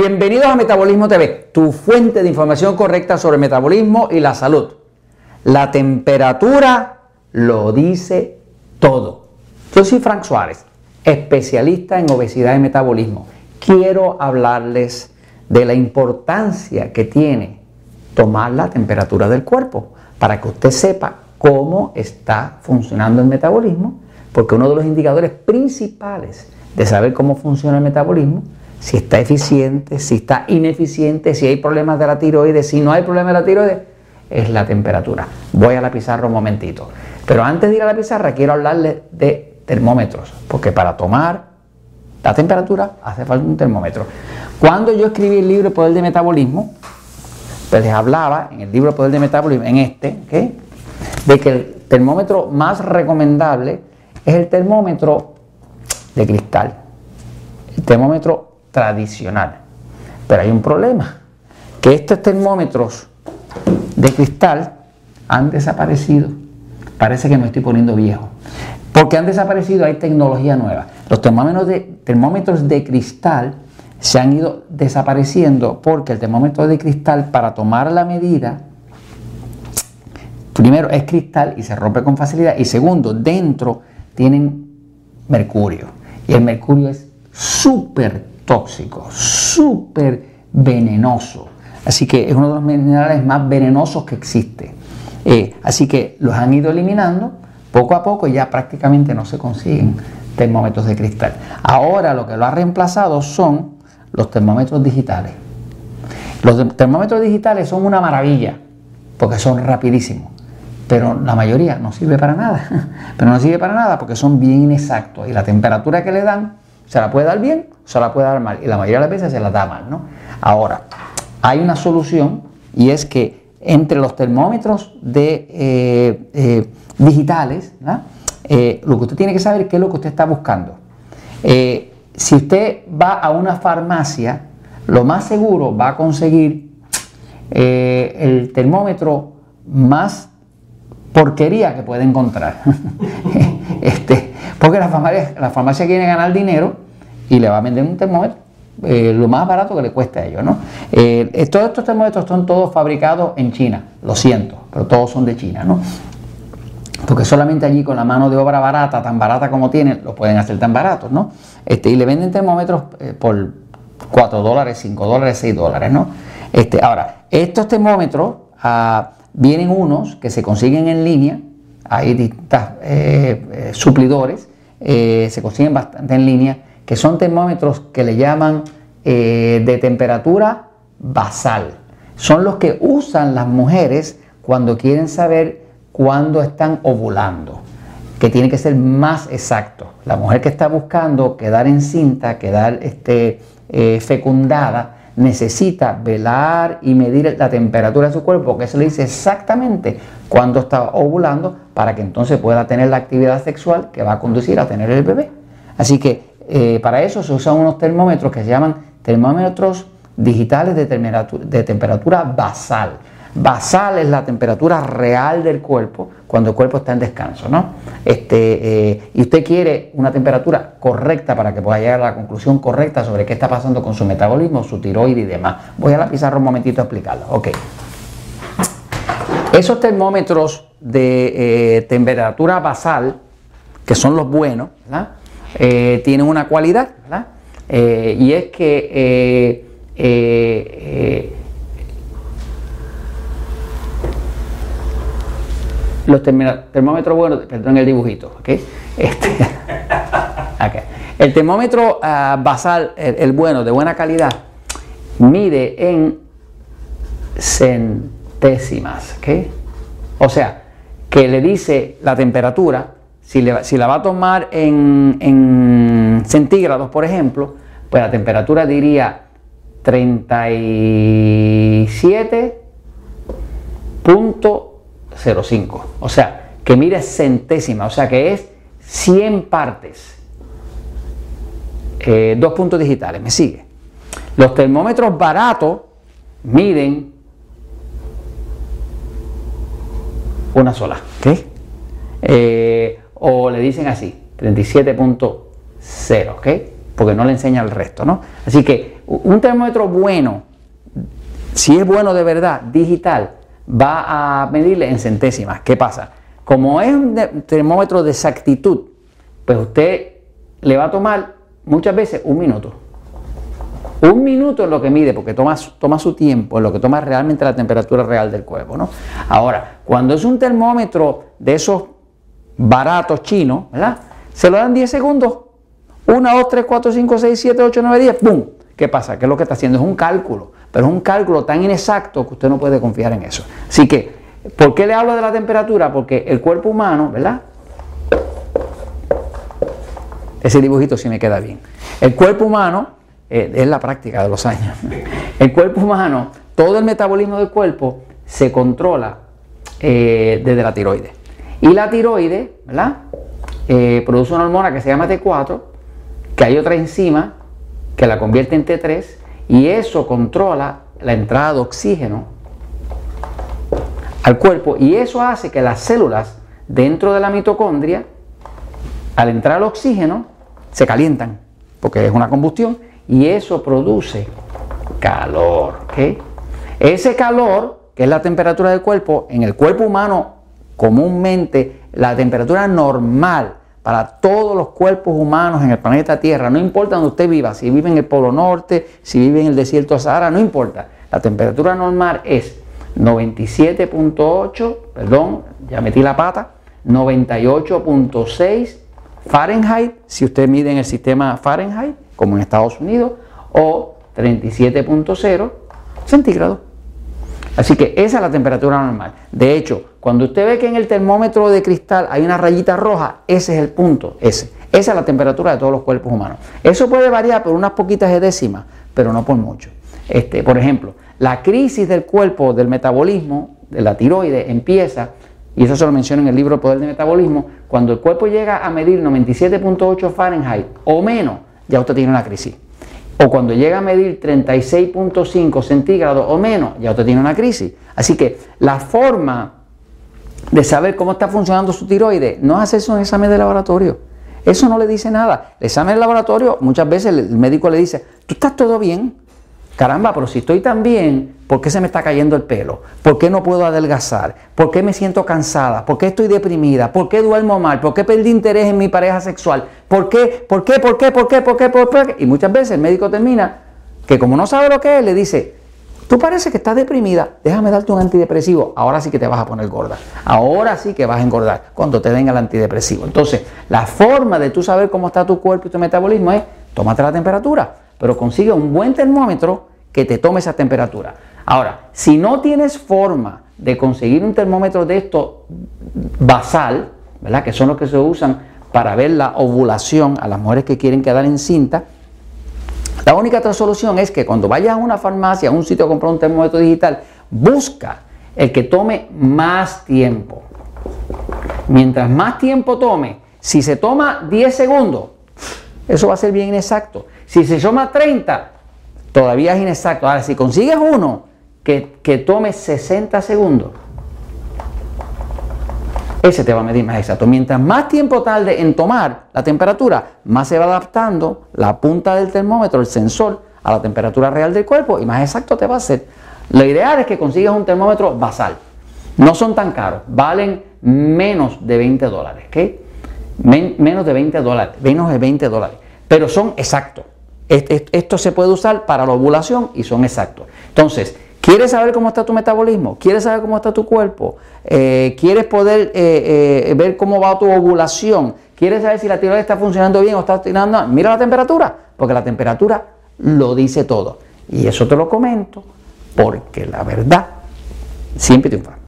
Bienvenidos a Metabolismo TV, tu fuente de información correcta sobre metabolismo y la salud. La temperatura lo dice todo. Yo soy Frank Suárez, especialista en obesidad y metabolismo. Quiero hablarles de la importancia que tiene tomar la temperatura del cuerpo para que usted sepa cómo está funcionando el metabolismo, porque uno de los indicadores principales de saber cómo funciona el metabolismo, si está eficiente, si está ineficiente, si hay problemas de la tiroides, si no hay problemas de la tiroides, es la temperatura. Voy a la pizarra un momentito. Pero antes de ir a la pizarra quiero hablarles de termómetros, porque para tomar la temperatura hace falta un termómetro. Cuando yo escribí el libro Poder de Metabolismo, pues les hablaba en el libro Poder de Metabolismo, en este, de que el termómetro más recomendable es el termómetro de cristal, el termómetro tradicional. Pero hay un problema, que estos termómetros de cristal han desaparecido. Parece que me estoy poniendo viejo. Porque han desaparecido, hay tecnología nueva. Los termómetros de, termómetros de cristal se han ido desapareciendo porque el termómetro de cristal para tomar la medida, primero es cristal y se rompe con facilidad y segundo, dentro tienen mercurio. Y el mercurio es súper tóxico, súper venenoso. Así que es uno de los minerales más venenosos que existe. Eh, así que los han ido eliminando poco a poco y ya prácticamente no se consiguen termómetros de cristal. Ahora lo que lo ha reemplazado son los termómetros digitales. Los termómetros digitales son una maravilla porque son rapidísimos, pero la mayoría no sirve para nada. Pero no sirve para nada porque son bien inexactos y la temperatura que le dan se la puede dar bien se la puede dar mal y la mayoría de las veces se la da mal. ¿no? Ahora, hay una solución y es que entre los termómetros de, eh, eh, digitales, eh, lo que usted tiene que saber es qué es lo que usted está buscando. Si usted va a una farmacia, lo más seguro va a conseguir el termómetro más porquería que puede encontrar. este, porque la farmacia, la farmacia quiere ganar dinero y le va a vender un termómetro eh, lo más barato que le cueste a ellos. ¿no? Eh, todos estos termómetros son todos fabricados en China, lo siento, pero todos son de China. ¿no? porque solamente allí con la mano de obra barata, tan barata como tienen, lo pueden hacer tan baratos, ¿no? Este, y le venden termómetros eh, por 4 dólares, 5 dólares, 6 dólares, ¿no? Este, ahora, estos termómetros ah, vienen unos que se consiguen en línea, hay distintos eh, eh, suplidores, se consiguen bastante en línea, que son termómetros que le llaman de temperatura basal. Son los que usan las mujeres cuando quieren saber cuando están ovulando, que tiene que ser más exacto. La mujer que está buscando quedar encinta, quedar este, eh, fecundada, necesita velar y medir la temperatura de su cuerpo, porque eso le dice exactamente cuándo está ovulando para que entonces pueda tener la actividad sexual que va a conducir a tener el bebé. Así que eh, para eso se usan unos termómetros que se llaman termómetros digitales de de temperatura basal. Basal es la temperatura real del cuerpo cuando el cuerpo está en descanso, ¿no? Este, eh, y usted quiere una temperatura correcta para que pueda llegar a la conclusión correcta sobre qué está pasando con su metabolismo, su tiroides y demás. Voy a la pizarra un momentito a explicarlo. Ok. Esos termómetros de eh, temperatura basal, que son los buenos, eh, tienen una cualidad, ¿verdad? y es que los termómetros buenos, perdón el dibujito, ¿ok? Este, El termómetro ah, basal, el, bueno, de buena calidad, mide en centésimas, ¿ok? O sea, que le dice la temperatura, si, la va a tomar en, en centígrados, por ejemplo, pues la temperatura diría 37.0 0,5. O sea, que mire centésima, o sea que es 100 partes. Eh, dos puntos digitales, ¿me sigue? Los termómetros baratos miden una sola, ¿ok? Eh, o le dicen así, 37.0, ¿ok? porque no le enseña el resto, ¿no? Así que un termómetro bueno, si es bueno de verdad, digital, va a medirle en centésimas. ¿Qué pasa? Como es un termómetro de exactitud, pues usted le va a tomar muchas veces un minuto. Un minuto es lo que mide, porque toma, toma su tiempo, es lo que toma realmente la temperatura real del cuerpo. ¿no? Ahora, cuando es un termómetro de esos baratos chinos, ¿verdad? Se lo dan 10 segundos. 1, 2, 3, 4, 5, 6, 7, 8, 9, 10. ¡Pum! ¿Qué pasa? ¿Qué es lo que está haciendo? Es un cálculo, pero es un cálculo tan inexacto que usted no puede confiar en eso. Así que, ¿por qué le hablo de la temperatura? Porque el cuerpo humano, ¿verdad? Ese dibujito sí me queda bien. El cuerpo humano eh, es la práctica de los años. El cuerpo humano, todo el metabolismo del cuerpo se controla eh, desde la tiroides. Y la tiroides, ¿verdad? Eh, produce una hormona que se llama T4, que hay otra enzima que la convierte en T3, y eso controla la entrada de oxígeno al cuerpo, y eso hace que las células dentro de la mitocondria, al entrar el oxígeno, se calientan, porque es una combustión, y eso produce calor. Ese calor, que es la temperatura del cuerpo, en el cuerpo humano comúnmente la temperatura normal para todos los cuerpos humanos en el planeta Tierra, no importa donde usted viva, si vive en el Polo Norte, si vive en el desierto de Sahara, no importa. La temperatura normal es 97.8, perdón, ya metí la pata, 98.6 Fahrenheit, si usted mide en el sistema Fahrenheit, como en Estados Unidos, o 37.0 centígrados. Así que esa es la temperatura normal. De hecho, cuando usted ve que en el termómetro de cristal hay una rayita roja, ese es el punto, ese. Esa es la temperatura de todos los cuerpos humanos. Eso puede variar por unas poquitas de décimas, pero no por mucho. Este, por ejemplo, la crisis del cuerpo, del metabolismo, de la tiroides, empieza, y eso se lo menciono en el libro Poder del Metabolismo, cuando el cuerpo llega a medir 97.8 Fahrenheit o menos, ya usted tiene una crisis. O cuando llega a medir 36.5 centígrados o menos, ya usted tiene una crisis. Así que la forma de saber cómo está funcionando su tiroides no es hacerse un examen de laboratorio. Eso no le dice nada. El examen de laboratorio, muchas veces el médico le dice, tú estás todo bien, caramba, pero si estoy tan bien, ¿por qué se me está cayendo el pelo? ¿Por qué no puedo adelgazar? ¿Por qué me siento cansada? ¿Por qué estoy deprimida? ¿Por qué duermo mal? ¿Por qué perdí interés en mi pareja sexual? ¿Por qué? ¿Por qué? ¿Por qué? ¿Por qué? ¿Por qué? ¿Por qué? Y muchas veces el médico termina que como no sabe lo que es, le dice, tú parece que estás deprimida, déjame darte un antidepresivo, ahora sí que te vas a poner gorda, ahora sí que vas a engordar cuando te den el antidepresivo. Entonces, la forma de tú saber cómo está tu cuerpo y tu metabolismo es, tómate la temperatura, pero consigue un buen termómetro que te tome esa temperatura. Ahora, si no tienes forma de conseguir un termómetro de esto basal, ¿verdad? que son los que se usan para ver la ovulación a las mujeres que quieren quedar en cinta, la única otra solución es que cuando vayas a una farmacia, a un sitio a comprar un termómetro digital, busca el que tome más tiempo. Mientras más tiempo tome, si se toma 10 segundos, eso va a ser bien inexacto. Si se toma 30, todavía es inexacto. Ahora, si consigues uno que, que tome 60 segundos, ese te va a medir más exacto. Mientras más tiempo tarde en tomar la temperatura, más se va adaptando la punta del termómetro, el sensor, a la temperatura real del cuerpo y más exacto te va a hacer. Lo ideal es que consigas un termómetro basal. No son tan caros, valen menos de 20 dólares, ¿ok? menos de 20 dólares, menos de 20 dólares, pero son exactos. Esto se puede usar para la ovulación y son exactos. Entonces, ¿quieres saber cómo está tu metabolismo? ¿Quieres saber cómo está tu cuerpo? Eh, ¿Quieres poder eh, eh, ver cómo va tu ovulación? ¿Quieres saber si la tiroides está funcionando bien o está tirando? Mira la temperatura, porque la temperatura lo dice todo. Y eso te lo comento porque la verdad siempre triunfa.